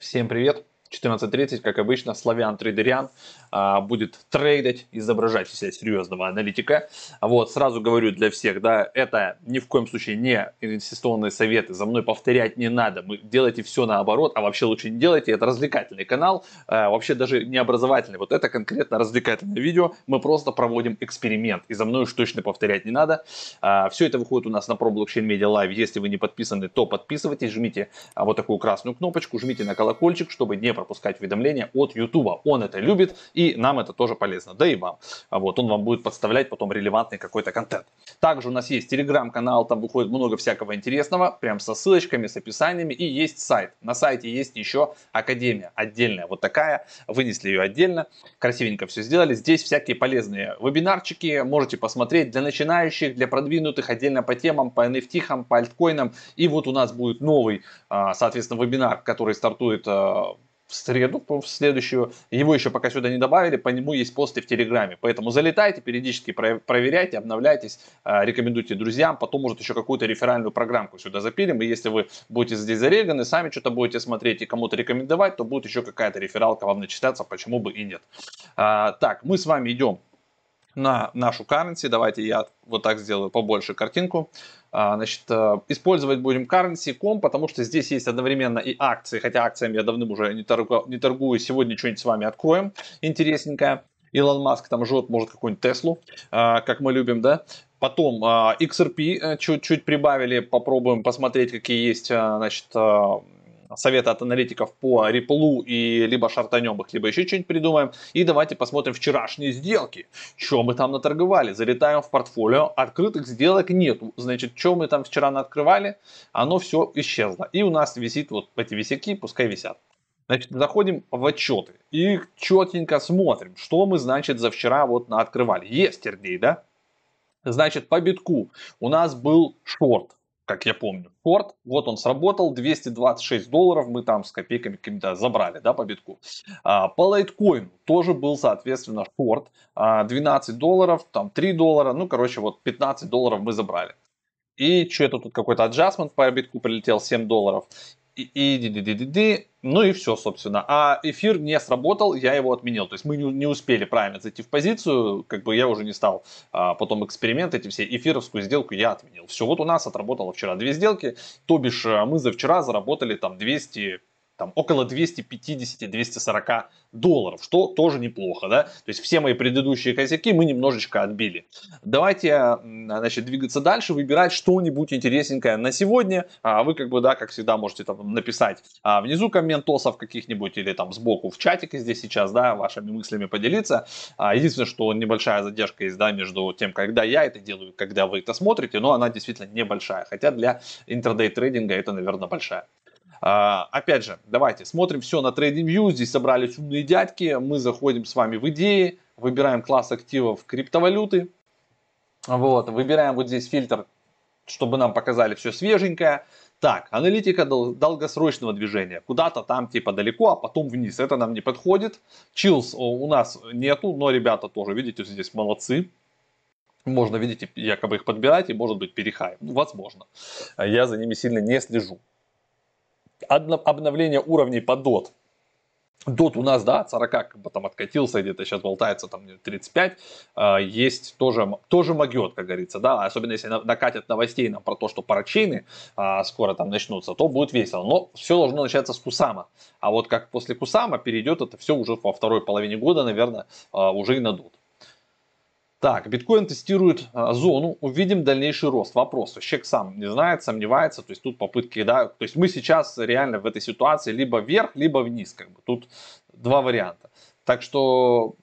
Всем привет! 14.30, как обычно, Славян Трейдерян а, будет трейдить, изображать из себя серьезного аналитика. Вот, сразу говорю для всех, да, это ни в коем случае не инвестиционные советы, за мной повторять не надо, мы делайте все наоборот, а вообще лучше не делайте, это развлекательный канал, а, вообще даже не образовательный, вот это конкретно развлекательное видео, мы просто проводим эксперимент, и за мной уж точно повторять не надо. А, все это выходит у нас на Pro Blockchain Media Live, если вы не подписаны, то подписывайтесь, жмите а, вот такую красную кнопочку, жмите на колокольчик, чтобы не пропускать уведомления от YouTube. Он это любит, и нам это тоже полезно, да и вам. А вот он вам будет подставлять потом релевантный какой-то контент. Также у нас есть телеграм-канал, там выходит много всякого интересного, прям со ссылочками, с описаниями, и есть сайт. На сайте есть еще академия отдельная, вот такая, вынесли ее отдельно, красивенько все сделали. Здесь всякие полезные вебинарчики, можете посмотреть для начинающих, для продвинутых, отдельно по темам, по NFT, по альткоинам. И вот у нас будет новый, а, соответственно, вебинар, который стартует а, в среду, в следующую. Его еще пока сюда не добавили, по нему есть посты в Телеграме. Поэтому залетайте, периодически проверяйте, обновляйтесь, а, рекомендуйте друзьям. Потом, может, еще какую-то реферальную программку сюда запилим. И если вы будете здесь зареганы, сами что-то будете смотреть и кому-то рекомендовать, то будет еще какая-то рефералка вам начисляться, почему бы и нет. А, так, мы с вами идем на нашу currency. Давайте я вот так сделаю побольше картинку. А, значит, э, использовать будем currency.com, потому что здесь есть одновременно и акции, хотя акциями я давным уже не, торгую, не торгую. Сегодня что-нибудь с вами откроем интересненькое. Илон Маск там жжет, может, какую-нибудь Теслу, а, как мы любим, да. Потом а, XRP э, чуть-чуть прибавили, попробуем посмотреть, какие есть, значит, советы от аналитиков по Ripple и либо шартанем их, либо еще что-нибудь придумаем. И давайте посмотрим вчерашние сделки. Что мы там наторговали? Залетаем в портфолио. Открытых сделок нету. Значит, что мы там вчера открывали? Оно все исчезло. И у нас висит вот эти висяки, пускай висят. Значит, заходим в отчеты и четенько смотрим, что мы, значит, за вчера вот открывали. Естердей, да? Значит, по битку у нас был шорт как я помню. Форд, вот он сработал, 226 долларов мы там с копейками какими-то забрали, да, по битку. А, по лайткоину тоже был, соответственно, Форд, а, 12 долларов, там 3 доллара, ну, короче, вот 15 долларов мы забрали. И что-то тут какой-то аджастмент по битку прилетел 7 долларов и, и, ди, ну и все, собственно. А эфир не сработал, я его отменил. То есть мы не, не успели правильно зайти в позицию, как бы я уже не стал а, потом эксперимент эти все, эфировскую сделку я отменил. Все, вот у нас отработало вчера две сделки, то бишь а, мы за вчера заработали там 200 там около 250-240 долларов, что тоже неплохо, да, то есть все мои предыдущие косяки мы немножечко отбили. Давайте, значит, двигаться дальше, выбирать что-нибудь интересненькое на сегодня, а вы как бы, да, как всегда можете там написать а, внизу комментосов каких-нибудь или там сбоку в чатике здесь сейчас, да, вашими мыслями поделиться. А, единственное, что небольшая задержка есть, да, между тем, когда я это делаю, когда вы это смотрите, но она действительно небольшая, хотя для интрадей трейдинга это, наверное, большая. А, опять же, давайте смотрим все на TradingView. Здесь собрались умные дядьки. Мы заходим с вами в идеи, выбираем класс активов криптовалюты. Вот, выбираем вот здесь фильтр, чтобы нам показали все свеженькое. Так, аналитика дол- долгосрочного движения. Куда-то там типа далеко, а потом вниз. Это нам не подходит. Chills у нас нету, но ребята тоже, видите, здесь молодцы. Можно, видите, якобы их подбирать и может быть перехай. Ну, возможно. Я за ними сильно не слежу обновление уровней по DOT. DOT у нас, да, от 40 как бы там откатился, где-то сейчас болтается там 35, а, есть тоже, тоже могет, как говорится, да, особенно если накатят новостей нам про то, что парачейны а, скоро там начнутся, то будет весело, но все должно начаться с Кусама, а вот как после Кусама перейдет это все уже во второй половине года, наверное, а, уже и на DOT. Так, биткоин тестирует а, зону, увидим дальнейший рост. Вопрос, человек сам не знает, сомневается, то есть тут попытки, да, то есть мы сейчас реально в этой ситуации либо вверх, либо вниз, как бы тут два варианта. Так что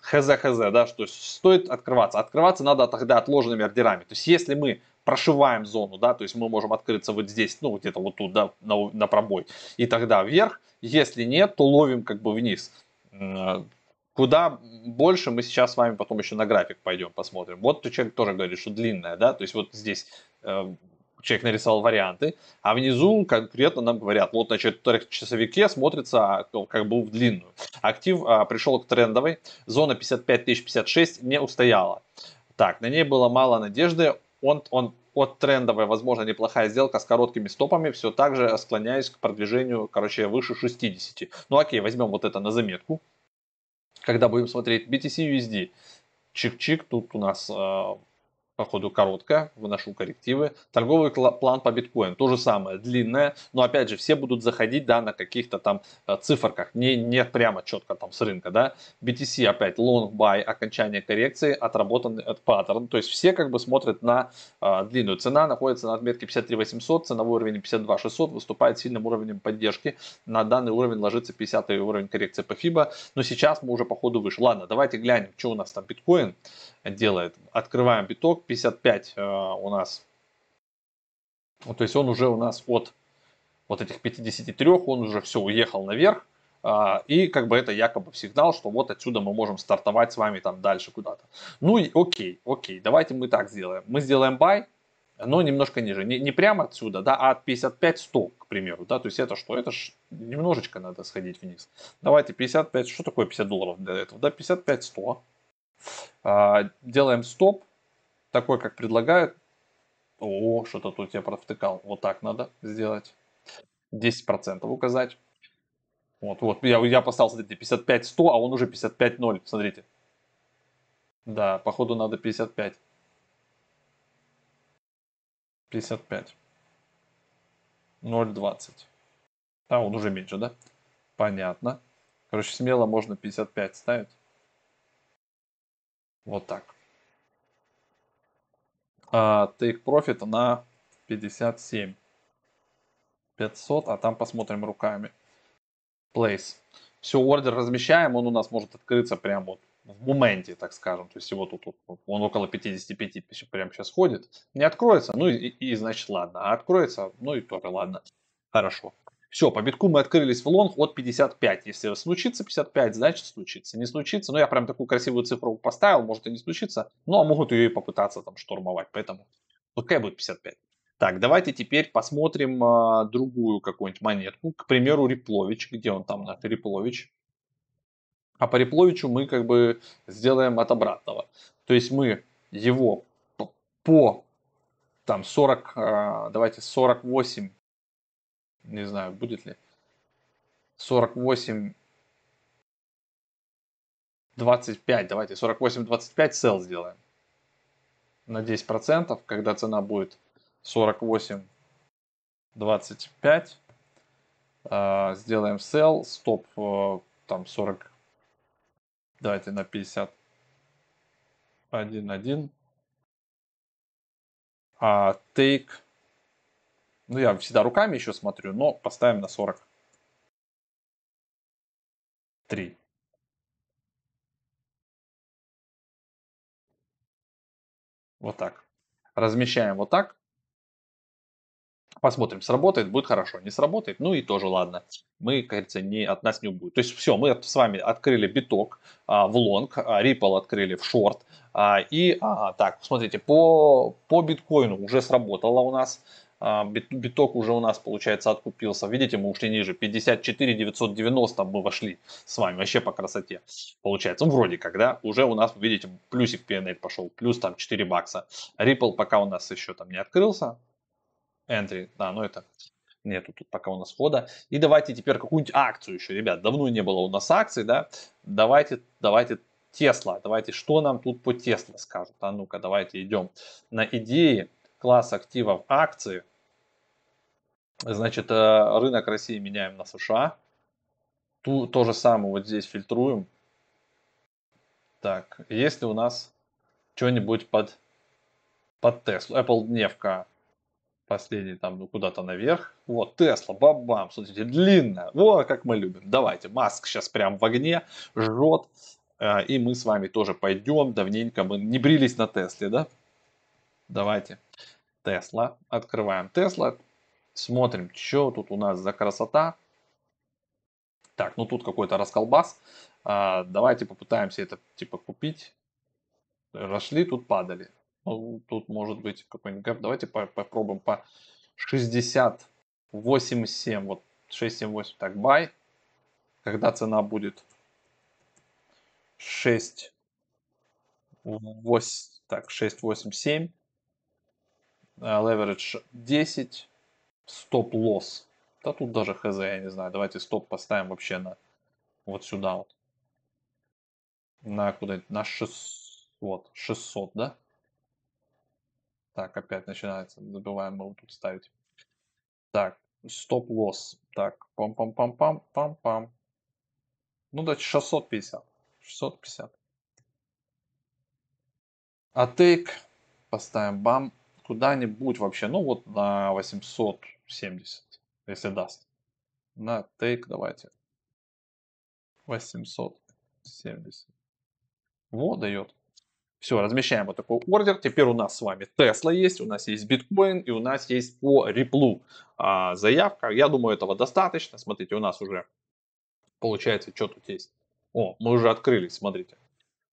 хз-хз, да, что стоит открываться. Открываться надо тогда отложенными ордерами. То есть если мы прошиваем зону, да, то есть мы можем открыться вот здесь, ну где-то вот тут, да, на, на пробой, и тогда вверх. Если нет, то ловим как бы вниз. Куда больше мы сейчас с вами потом еще на график пойдем, посмотрим. Вот человек тоже говорит, что длинная, да, то есть вот здесь э, человек нарисовал варианты, а внизу конкретно нам говорят, вот на часовике смотрится ну, как бы в длинную. Актив а, пришел к трендовой, зона 55 56 не устояла. Так, на ней было мало надежды, он, он от трендовой, возможно, неплохая сделка с короткими стопами, все так же склоняюсь к продвижению, короче, выше 60. Ну окей, возьмем вот это на заметку. Когда будем смотреть BTC USD, чик-чик, тут у нас э, походу короткая, выношу коррективы. Торговый план по биткоину, то же самое, длинная, но опять же все будут заходить да, на каких-то там э, циферках, не, не прямо четко там с рынка. Да. BTC опять long buy, окончание коррекции, отработанный от паттерн, то есть все как бы смотрят на э, длинную. Цена находится на отметке 53 800, ценовой уровень 52 600, выступает сильным уровнем поддержки. На данный уровень ложится 50 уровень коррекции по FIBA, но сейчас мы уже по ходу выше. Ладно, давайте глянем, что у нас там биткоин делает. Открываем биток, 55 э, у нас. Вот, то есть он уже у нас от вот этих 53, он уже все уехал наверх. Э, и как бы это якобы сигнал, что вот отсюда мы можем стартовать с вами там дальше куда-то. Ну и окей, окей, давайте мы так сделаем. Мы сделаем buy, но немножко ниже. Не, не прямо отсюда, да, а от 55-100, к примеру. Да, то есть это что? Это ж немножечко надо сходить вниз. Давайте 55, что такое 50 долларов для этого? Да, 55-100. А, делаем стоп, такой, как предлагают. О, что-то тут я провтыкал. Вот так надо сделать. 10% указать. Вот, вот, я, я поставил, смотрите, 55-100, а он уже 55-0, смотрите. Да, походу надо 55. 55. 0,20. А, он уже меньше, да? Понятно. Короче, смело можно 55 ставить. Вот так. А, take profit на 57. 500, а там посмотрим руками. Place. Все, ордер размещаем, он у нас может открыться прямо вот в моменте, так скажем. То есть его тут, он около 55 прямо сейчас ходит. Не откроется, ну и, и значит ладно. А откроется, ну и тоже ладно. Хорошо. Все, по битку мы открылись в лонг от 55. Если случится 55, значит случится. Не случится, ну я прям такую красивую цифру поставил, может и не случится. Ну а могут ее и попытаться там штурмовать, поэтому пускай будет 55. Так, давайте теперь посмотрим а, другую какую-нибудь монетку. К примеру, Реплович. Где он там, наш Реплович? А по Репловичу мы как бы сделаем от обратного. То есть мы его по там 40, а, давайте 48 не знаю, будет ли. 48 25, давайте 48-25 сел сделаем. На 10%, когда цена будет 48 25 э, сделаем sell, стоп э, там 40, давайте на 50 1 1 а take ну, я всегда руками еще смотрю, но поставим на 43. Вот так. Размещаем вот так. Посмотрим, сработает, будет хорошо. Не сработает, ну и тоже ладно. Мы, кажется, не, от нас не убудет. То есть все, мы с вами открыли биток а, в лонг, а, Ripple открыли в шорт. А, и, а, так, смотрите, по, по биткоину уже сработало у нас. А, биток уже у нас, получается, откупился. Видите, мы ушли ниже. 54 990 мы вошли с вами. Вообще по красоте. Получается, ну, вроде как, да. Уже у нас, видите, плюсик PNL пошел. Плюс там 4 бакса. Ripple пока у нас еще там не открылся. Entry, да, ну это нету тут пока у нас хода. И давайте теперь какую-нибудь акцию еще, ребят. Давно не было у нас акций, да. Давайте, давайте Тесла. Давайте, что нам тут по Тесла скажут? А ну-ка, давайте идем на идеи класс активов акции. Значит, э, рынок России меняем на США. Ту, то же самое вот здесь фильтруем. Так, есть ли у нас что-нибудь под, под Tesla? Apple дневка последний там ну, куда-то наверх. Вот, Тесла, бабам, смотрите, длинная. Вот как мы любим. Давайте, Маск сейчас прям в огне, жжет. Э, и мы с вами тоже пойдем. Давненько мы не брились на Тесле, да? Давайте. Тесла. Открываем Тесла. Смотрим, что тут у нас за красота. Так, ну тут какой-то расколбас. А, давайте попытаемся это типа купить. Рашли, тут падали. Ну, тут может быть какой-нибудь. Давайте по попробуем по 60, 87, вот 678. Так, buy. Когда цена будет 6, 8, так, 6, 8, 7. Leverage 10. Стоп-лосс. Да тут даже хз, я не знаю. Давайте стоп поставим вообще на вот сюда вот. На куда На 600. Вот, 600, да? Так, опять начинается. Забываем вот тут ставить. Так, стоп-лосс. Так, пам-пам-пам-пам-пам-пам. Ну, давайте 650. 650. А тейк поставим бам куда-нибудь вообще. Ну, вот на 870, если даст. На тейк давайте. 870. Вот дает. Все, размещаем вот такой ордер. Теперь у нас с вами Tesla есть, у нас есть биткоин и у нас есть по Ripple а, заявка. Я думаю, этого достаточно. Смотрите, у нас уже получается, что тут есть. О, мы уже открылись, смотрите.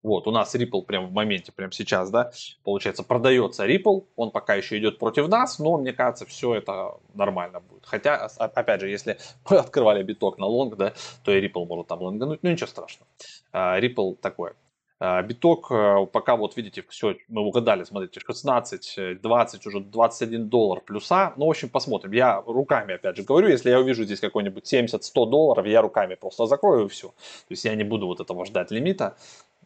Вот, у нас Ripple прямо в моменте, прямо сейчас, да, получается, продается Ripple, он пока еще идет против нас, но мне кажется, все это нормально будет. Хотя, опять же, если мы открывали биток на лонг, да, то и Ripple может там лонгануть, ну ничего страшного. А, Ripple такое. А, биток, э, пока вот видите, все, мы угадали, смотрите, 16, 20, уже 21 доллар плюса. Ну, в общем, посмотрим. Я руками, опять же, говорю, если я увижу здесь какой-нибудь 70-100 долларов, я руками просто закрою все. То есть я не буду вот этого ждать лимита.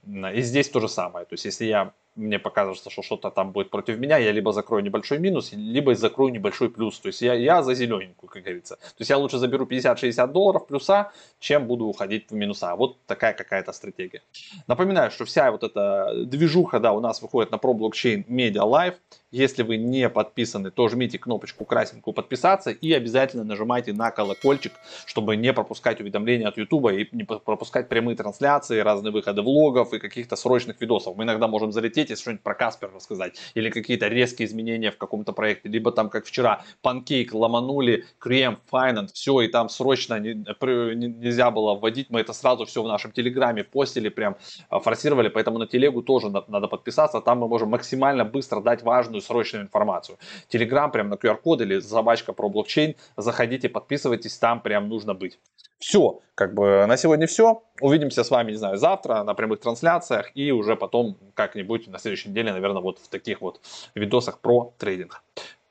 И здесь то же самое. То есть если я мне покажется, что что-то там будет против меня, я либо закрою небольшой минус, либо закрою небольшой плюс. То есть я, я за зелененькую, как говорится. То есть я лучше заберу 50-60 долларов плюса, чем буду уходить в минуса. Вот такая какая-то стратегия. Напоминаю, что вся вот эта движуха, да, у нас выходит на ProBlockchain Media Live. Если вы не подписаны, то жмите кнопочку красненькую подписаться и обязательно нажимайте на колокольчик, чтобы не пропускать уведомления от YouTube и не пропускать прямые трансляции, разные выходы влогов и каких-то срочных видосов. Мы иногда можем залететь и что-нибудь про Каспер рассказать или какие-то резкие изменения в каком-то проекте, либо там как вчера Pancake ломанули, Cream Finance, все и там срочно не, нельзя было вводить, мы это сразу все в нашем телеграме постили, прям а, форсировали, поэтому на телегу тоже надо подписаться, там мы можем максимально быстро дать важную срочную информацию. Телеграм прям на QR-код или собачка про блокчейн. Заходите, подписывайтесь, там прям нужно быть. Все, как бы на сегодня все. Увидимся с вами, не знаю, завтра на прямых трансляциях и уже потом как-нибудь на следующей неделе, наверное, вот в таких вот видосах про трейдинг.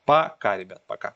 Пока, ребят, пока.